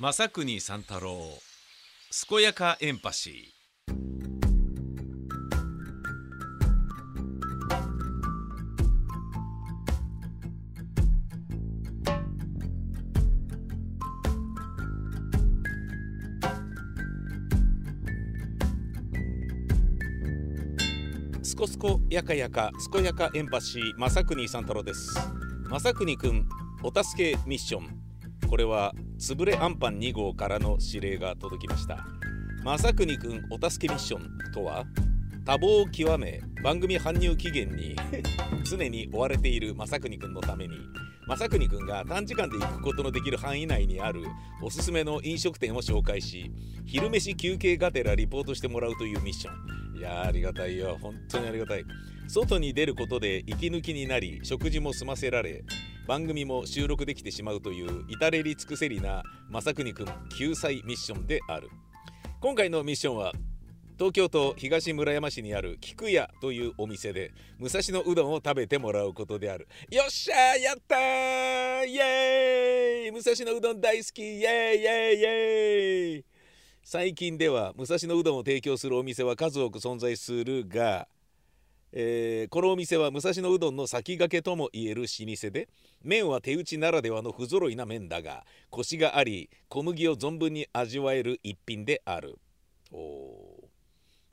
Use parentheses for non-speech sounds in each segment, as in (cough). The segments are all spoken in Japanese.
正国三太郎健やかエンパシー。すこすこやかやか健やかエンパシー正国三太郎です。正国くんお助けミッション。これはつぶれアンパン2号からの指令が届きました。正国くんお助けミッションとは多忙を極め番組搬入期限に常に追われている正国くんのために正国くんが短時間で行くことのできる範囲内にあるおすすめの飲食店を紹介し昼飯休憩がてらリポートしてもらうというミッション。いやありがたいよ。本当にありがたい。外に出ることで息抜きになり食事も済ませられ番組も収録できてしまうという至れり尽くせりな正国くん救済ミッションである。今回のミッションは東京都東村山市にある菊屋というお店で武蔵野うどんを食べてもらうことである。よっしゃやったーイエーイ武蔵野うどん大好きイエーイイエーイイエーイ最近では武蔵野うどんを提供するお店は数多く存在するがえーこのお店は武蔵野うどんの先駆けともいえる老舗で麺は手打ちならではの不揃いな麺だがコシがあり小麦を存分に味わえる一品である。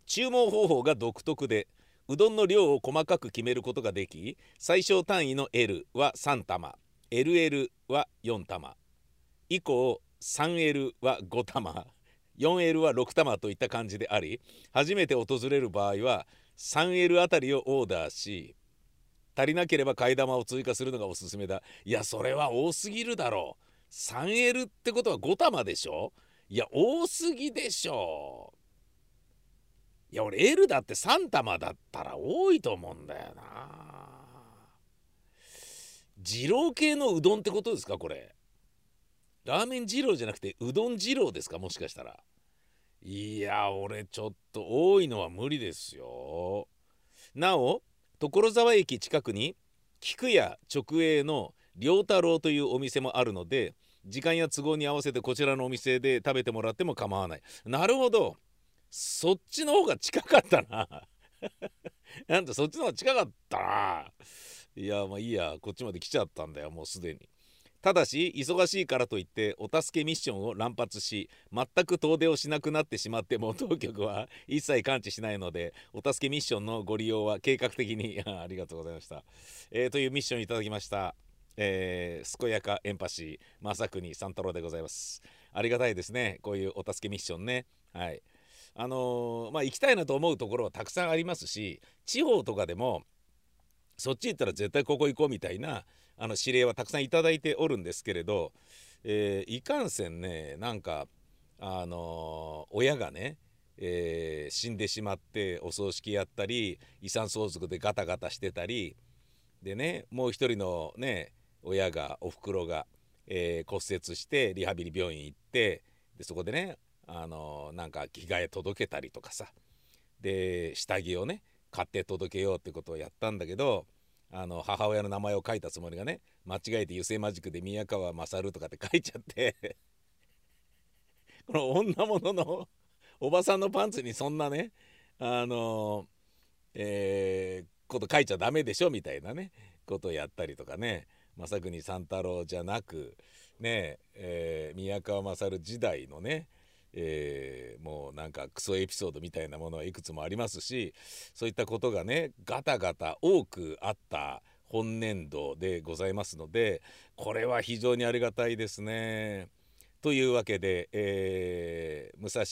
注文方法が独特でうどんの量を細かく決めることができ最小単位の L は3玉 LL は4玉以降 3L は5玉 4L は6玉といった感じであり初めて訪れる場合は 3L あたりをオーダーし足りなければ替え玉を追加するのがおすすめだ。いやそれは多すぎるだろう。3L ってことは5玉でしょ？いや多すぎでしょ。いや俺 L だって3玉だったら多いと思うんだよな。二郎系のうどんってことですかこれ？ラーメン二郎じゃなくてうどん二郎ですかもしかしたら。いや俺ちょっと多いのは無理ですよ。なお所沢駅近くに菊屋直営の良太郎というお店もあるので時間や都合に合わせてこちらのお店で食べてもらっても構わない。なるほど。そっちの方が近かったな。なんとそっちの方が近かったな。いやまあいいやこっちまで来ちゃったんだよもうすでに。ただし忙しいからといってお助けミッションを乱発し全く遠出をしなくなってしまっても当局は一切感知しないのでお助けミッションのご利用は計画的に (laughs) ありがとうございました、えーというミッションいただきました。えー、健やかエンパシー正国三太郎でございます。ありがたいですね。こういうお助けミッションね。はい。あのーまあ行きたいなと思うところはたくさんありますし地方とかでもそっち行ったら絶対ここ行こうみたいなあの指令はたくさんいいておるんですけれど、えーいかんせんねなんかあのー親がね、えー死んでしまってお葬式やったり遺産相続でガタガタしてたりでねもう一人のね親がおふくろが、え骨折してリハビリ病院行ってでそこでねあのなんか着替え届けたりとかさ。で下着をね買って届けようってことをやったんだけどあの母親の名前を書いたつもりがね間違えて油性マジックで宮川勝とかって書いちゃって。(laughs) この女物のおばさんのパンツにそんなねあのえーこと書いちゃダメでしょみたいなねことをやったりとかね。正国三太郎じゃなくねえー宮川勝時代のねえーもうなんかクソエピソードみたいなものはいくつもありますしそういったことがねガタガタ多くあった本年度でございますのでこれは非常にありがたいですね。というわけで、えー武蔵、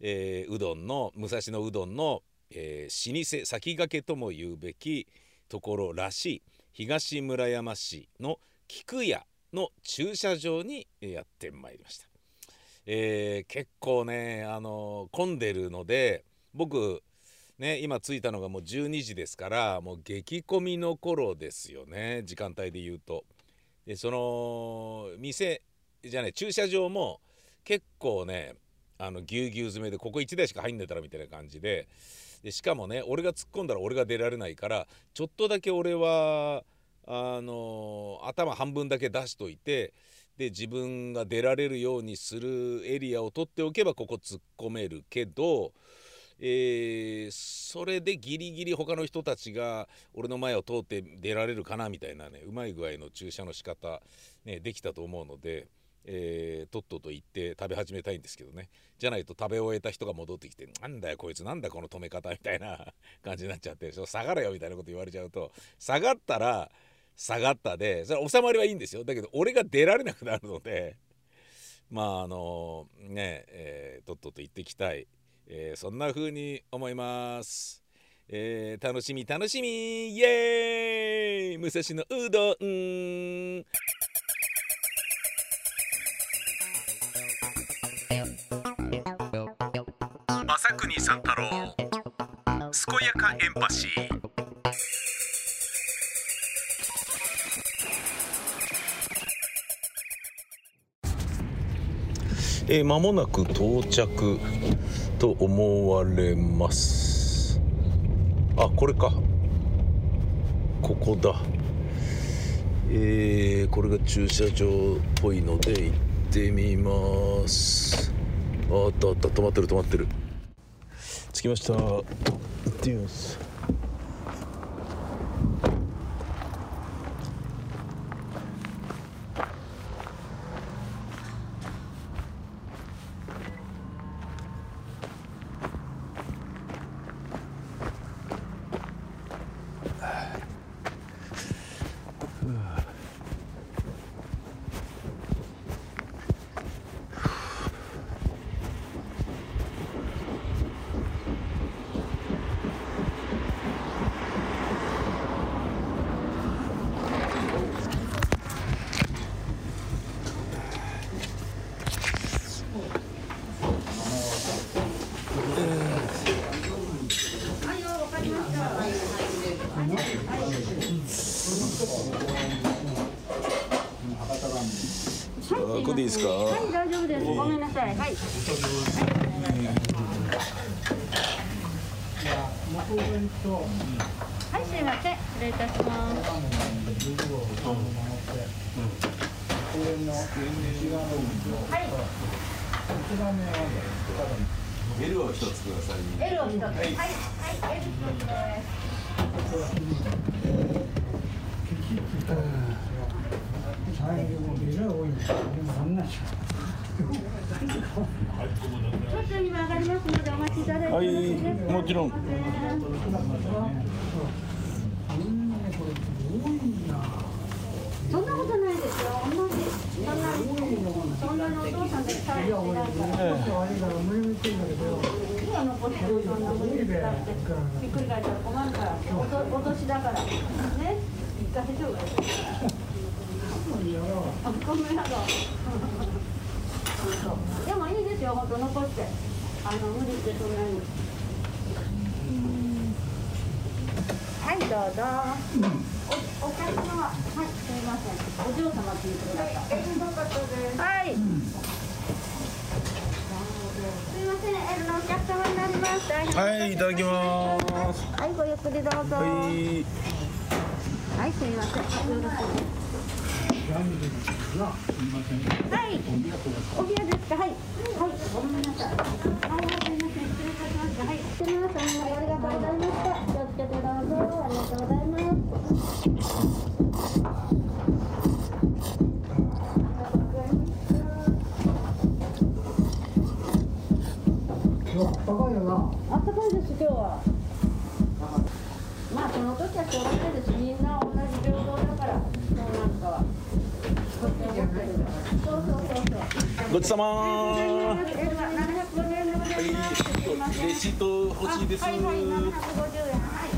えーうどんの武蔵野うどんの、えー老舗先駆けとも言うべきところらしい東村山市の菊屋の駐車場にやってまいりました。えー結構ね、あの混んでるので僕ね今着いたのがもう12時ですからもう激混みの頃ですよね時間帯で言うと。でその店じゃない駐車場も結構ねあのぎゅうぎゅう詰めでここ1台しか入んねえたらみたいな感じででしかもね俺が突っ込んだら俺が出られないからちょっとだけ俺はあの頭半分だけ出しといてで自分が出られるようにするエリアを取っておけばここ突っ込めるけど、えー、それでギリギリ他の人たちが俺の前を通って出られるかなみたいなねうまい具合の駐車の仕方、ね、できたと思うので。えー、とっとと行って食べ始めたいんですけどねじゃないと食べ終えた人が戻ってきて「なんだよこいつなんだこの止め方」みたいな感じになっちゃって「下がれよ」みたいなこと言われちゃうと下がったら下がったでそれ収まりはいいんですよ。だけど俺が出られなくなるのでまああのねえー、とっとと行ってきたい、えー、そんな風に思います。えー、楽しみ楽しみ。イエーイ。武蔵野うどん。正国三太郎健やかエンパシー。えー、間もなく到着と思われます。あこれか。ここだ。えー、これが駐車場っぽいので行ってみます。あったあった。止まってる止まってる。着きました。行ってみますここでいいですか。はい、大丈夫です。ごめんなさい。はい。はい、すいません。失礼いたします。はい。L を一つください。L を一つ。はい、はい、L 一つです。ちょっと今上がりますのでお待ちい。ただい。てよろしい。もちろんすいませんそんなことないですよ。同じ。そんな、そんなにお父さんで使えてないから。今残してるそんな無理使ってひっくり返ったら困るから。おとお年だから。ね。一回丈夫です。あ、ごめんなさい。そうでもいいですよ。本当残して。あの無理してそんなに。はい、どうぞ。お、お客様は、はい、すみません。お嬢様って言ってください。はい。すみません、エルのお客様になります。はい、いただきます。はい、ごゆっくりどうぞ。ははい、い。すみません。はい、お部屋ですか？はい、はい、ごめんなさい。はい、すみません、失礼いたしました。はい、すみません、ありがとうございました。気をつけてどうぞ。ありがとうございます。そう。ごちそうさま。エルはい。レシート欲しい。です。はい。はい、750円。はい。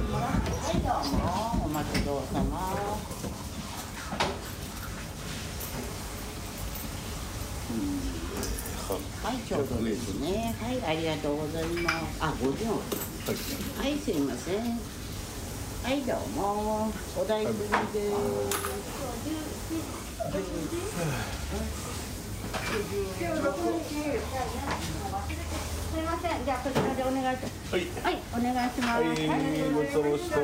はい、どうも。お待ちどうさま。はい、ちょうどですね。はい、ありがとうござい。ます。あ、五十円。はい、すい。ません。はい、どうも。お大事にです。はい。すみません、じゃあこちらでお願いします。はい。はい、お願いします。はい、ごちそうさまでした。あ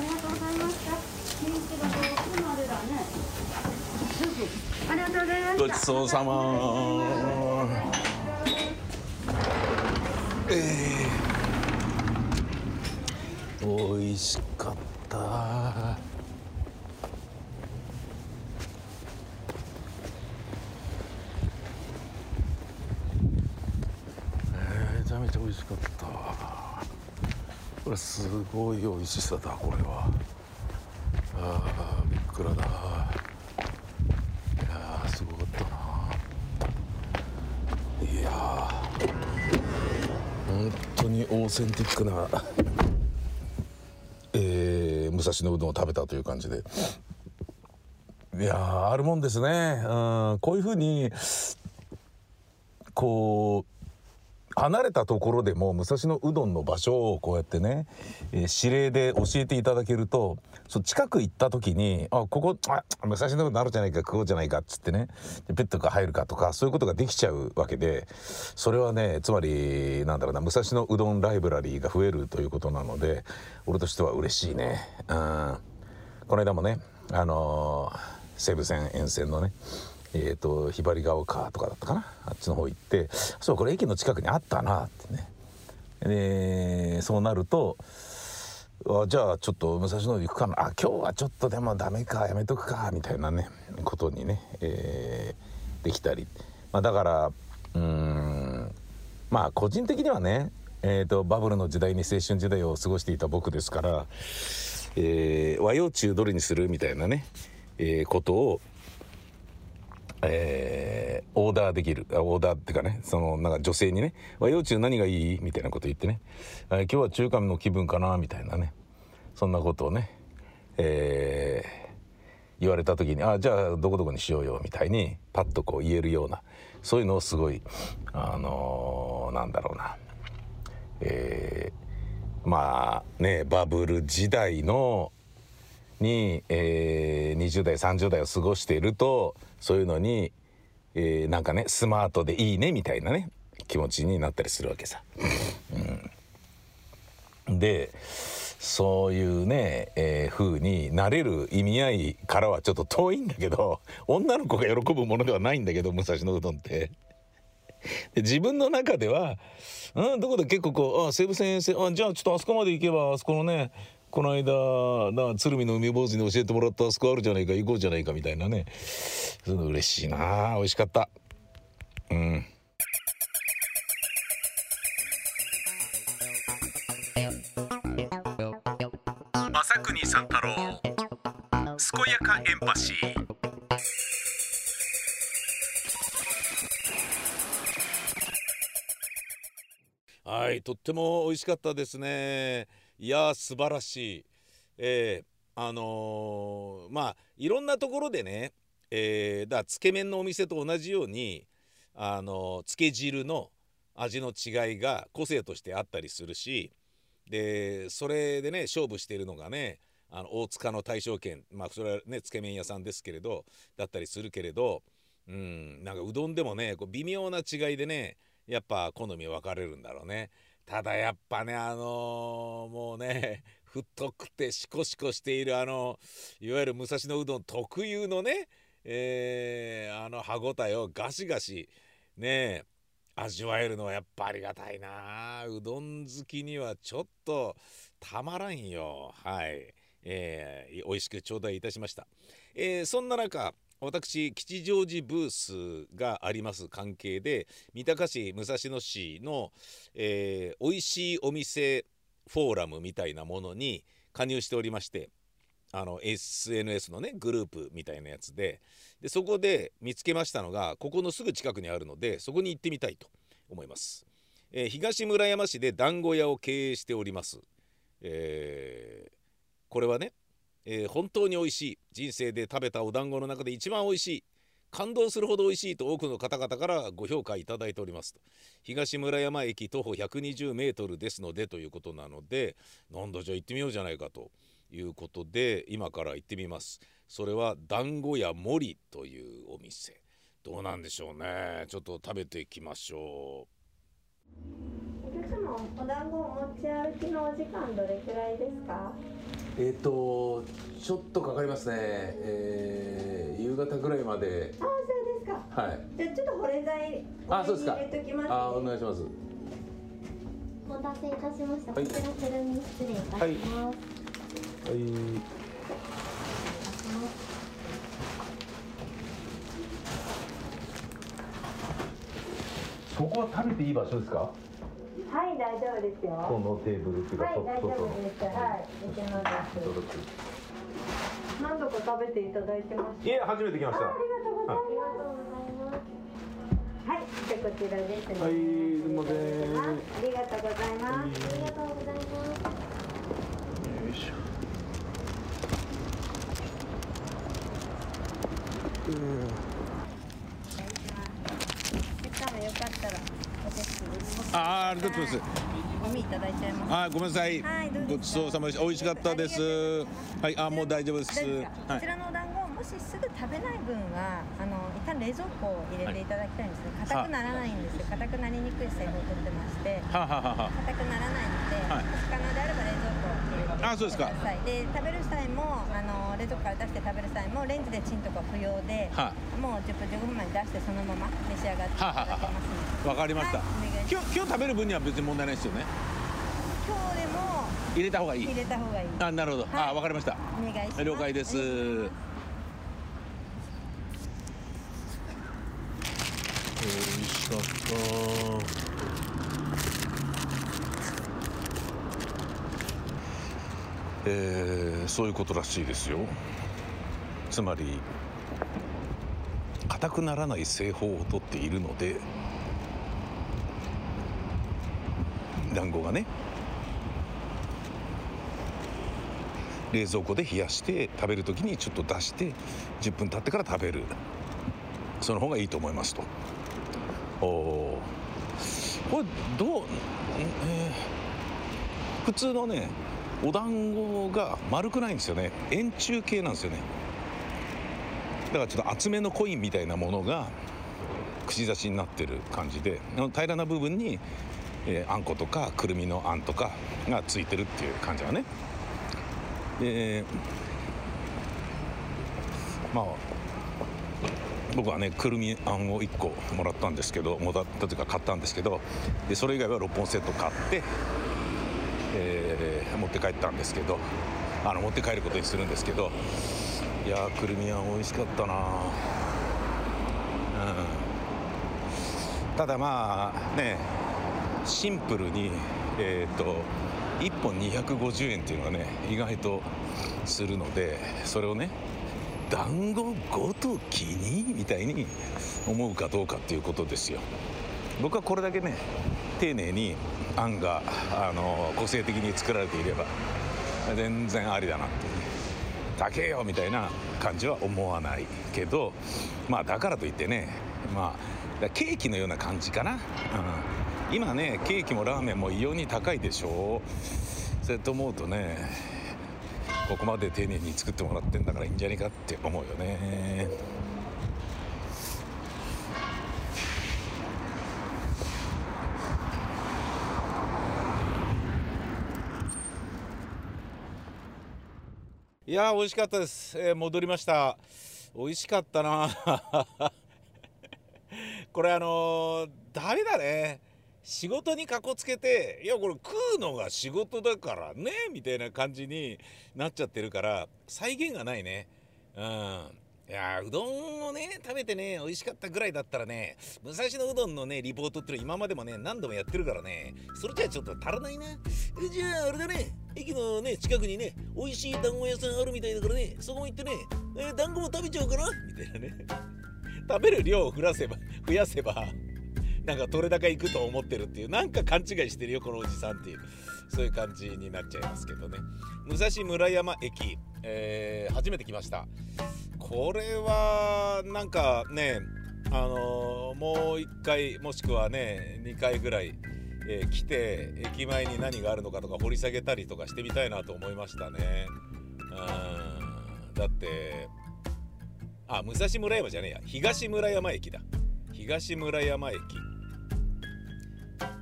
りがとうございました。人気がどうまでだね。ちそうさまえー、美味しかっためちゃめちゃ美味しかった。これすごい美味しさだこれは。あーびっくらだ。いやーすごかったな。いやー本当にオーセンティックな、えー武蔵野うどんを食べたという感じで。いやーあるもんですね。うんこういうふうにこう離れたところでも武蔵野うどんの場所をこうやってね、えー指令で教えていただけるとそう近く行った時に「あここあ武蔵野うどんあるじゃないか食おうじゃないか」っつってねペットが入るかとかそういうことができちゃうわけでそれはねつまりなんだろうな武蔵野うどんライブラリーが増えるということなので俺としては嬉しいね。うんこの間もねあのー西武線沿線のねえー、とひばりが丘とかだったかな？あっちの方行ってそうこれ駅の近くにあったなってね。でそうなるとあじゃあちょっと武蔵野行くかな。あ今日はちょっとでもダメかやめとくかみたいなねことにね、えーできたり、まあ、だからうんまあ個人的にはね、えー、とバブルの時代に青春時代を過ごしていた僕ですから、えー和洋中どれにする？みたいなね、えーことをえーオーダーできるオーダーっていうかねそのなんか女性にね「和洋中何がいい?」みたいなこと言ってね「あ今日は中華の気分かな」みたいなね。そんなことをね、えー言われた時に「あじゃあどこどこにしようよ」みたいにパッとこう言えるようなそういうのをすごいあのーなんだろうな。えーまあねバブル時代のに、えー20代30代を過ごしているとそういうのに、えーなんかねスマートでいいねみたいなね気持ちになったりするわけさ。うんでそういうね、えー風になれる意味合いからはちょっと遠いんだけど女の子が喜ぶものではないんだけど武蔵野うどんって。で自分の中では、うん、どこで結構こうあ西武線沿線あじゃあちょっとあそこまで行けばあそこのねこの間な鶴見の海坊主に教えてもらったあそこあるじゃないか行こうじゃないかみたいなね。そういうの嬉しいな美味しかった。うん。朝国三太郎健やかエンパシー。はいとっても美味しかったですねいや素晴らしい。えーあのーまあいろんなところでねえーだつけ麺のお店と同じようにあのつけ汁の味の違いが個性としてあったりするしでそれでね勝負しているのがねあの大塚の大正軒まあそれはねつけ麺屋さんですけれどだったりするけれどうんなんかうどんでもねこう微妙な違いでねやっぱ好み分かれるんだろうね。ただやっぱねあのーもうね (laughs) 太くてシコシコしているあのいわゆる武蔵野うどん特有のねえーあの歯ごたえをガシガシね味わえるのはやっぱありがたいなうどん好きにはちょっとたまらんよ。はい、えー、美味しく頂戴いたしました、えーそんな中私吉祥寺ブースがあります関係で三鷹市武蔵野市の、えー、美味しいお店フォーラムみたいなものに加入しておりましてあの SNS のねグループみたいなやつででそこで見つけましたのがここのすぐ近くにあるのでそこに行ってみたいと思います、えー東村山市で団子屋を経営しております、えーこれはね、えー本当に美味しい。人生で食べたお団子の中で一番美味しい。感動するほど美味しいと多くの方々からご評価いただいておりますと。東村山駅徒歩120メートルですのでということなのでなんだじゃあ行ってみようじゃないかということで今から行ってみます。それは団子屋森というお店。どうなんでしょうね。ちょっと食べていきましょお客様お団子お持ち歩きのお時間どれくらいですか？うえっ、とちょっとかかりますね、えー夕方ぐらいまで。あそうですか。はい。じゃあちょっと保冷剤あそうですか。入れときます、ね、あお願いします。お待たせいたしました。はい。こちらセルミ失礼いたします。はい。はい。そこは食べていい場所ですか？はい大丈夫ですよ。このテーブルっていうか、はい大丈外夫です。はいいけます。何度か食べていただいてます。いえ初めて来ました。ありがとうございます。ますはいじゃあこちらですね。はいすいません。ありがとうございます、ありがとうございます。よいしょ。せっかくよかったらあーありがとうございます。おみいただいちゃいます。あごめんなさい、はいごちそうさまでした。美味しかったです。はいあもう大丈夫です。こちらのお団子もしすぐ食べない分はあの一旦冷蔵庫を入れていただきたいんですね。硬くならないんですよ。硬くなりにくい製法を取ってまして。硬くならないので、可能であれば冷蔵庫を入れてあそうですか。で食べる際もあの冷蔵庫から出して食べる際もレンジでチンとか不要で、はもう10分15分前に出してそのまま召し上がっていただけますので。わかりました、はい今日今日食べる分には別に問題ないですよね。今日でも入れた方がいい。入れた方がいい。あなるほど、はい。あわかりました。お願いします。了解です。美味しかった。えーそういうことらしいですよ。つまり硬くならない製法をとっているので団子がね冷蔵庫で冷やして食べる時にちょっと出して10分経ってから食べる。その方がいいと思いますと。おー。これどう、えー普通のねお団子が丸くないんですよね。円柱形なんですよね。だからちょっと厚めのコインみたいなものが串刺しになってる感じで平らな部分に、えーあんことかくるみのあんとかがついてるっていう感じだね。でまあ僕はねくるみあんを1個もらったんですけどもらったというか買ったんですけどでそれ以外は6本セット買って、えー持って帰ったんですけどあの持って帰ることにするんですけどいやくるみあん美味しかったな。うん。ただまあねシンプルにえっ、と1本250円っていうのがね意外とするのでそれをね団子ごときにみたいに思うかどうかっていうことですよ。僕はこれだけね丁寧にあんがあの個性的に作られていれば全然ありだなってだけよみたいな感じは思わないけどまあだからといってねまあケーキのような感じかな、うん、今ねケーキもラーメンも異様に高いでしょ。そうやって思うとねここまで丁寧に作ってもらってんだからいいんじゃねえかって思うよね。いやー美味しかったです、えー戻りました。美味しかったな。(laughs) これあのーダメだね。仕事にかこつけていやこれ食うのが仕事だからねみたいな感じになっちゃってるから再現がないね。うん。いやうどんをね食べてね美味しかったぐらいだったらね武蔵野うどんのねリポートっていうの今までもね何度もやってるからねそれじゃあちょっと足らないな。じゃああれだね駅のね近くにね美味しい団子屋さんあるみたいだからねそこも行ってね、えー団子も食べちゃうかなみたいなね。食べる量を増やせば増やせばなんか取れ高いくと思ってるっていうなんか勘違いしてるよこのおじさんっていうそういう感じになっちゃいますけどね。武蔵村山駅、えー初めて来ました。これはなんかねあのもう1回もしくはね2回ぐらい、えー来て駅前に何があるのかとか掘り下げたりとかしてみたいなと思いましたね。うん。だってあ武蔵村山じゃねえや。東村山駅だ。東村山駅。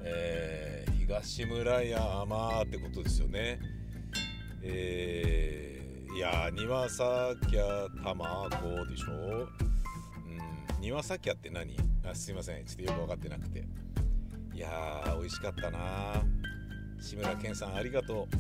えー東村山ってことですよね。えーいや庭さきゃたまごでしょ？うん。庭さきゃって何？あすいません。ちょっとよく分かってなくて。いやー美味しかったな。志村けんさんありがとう。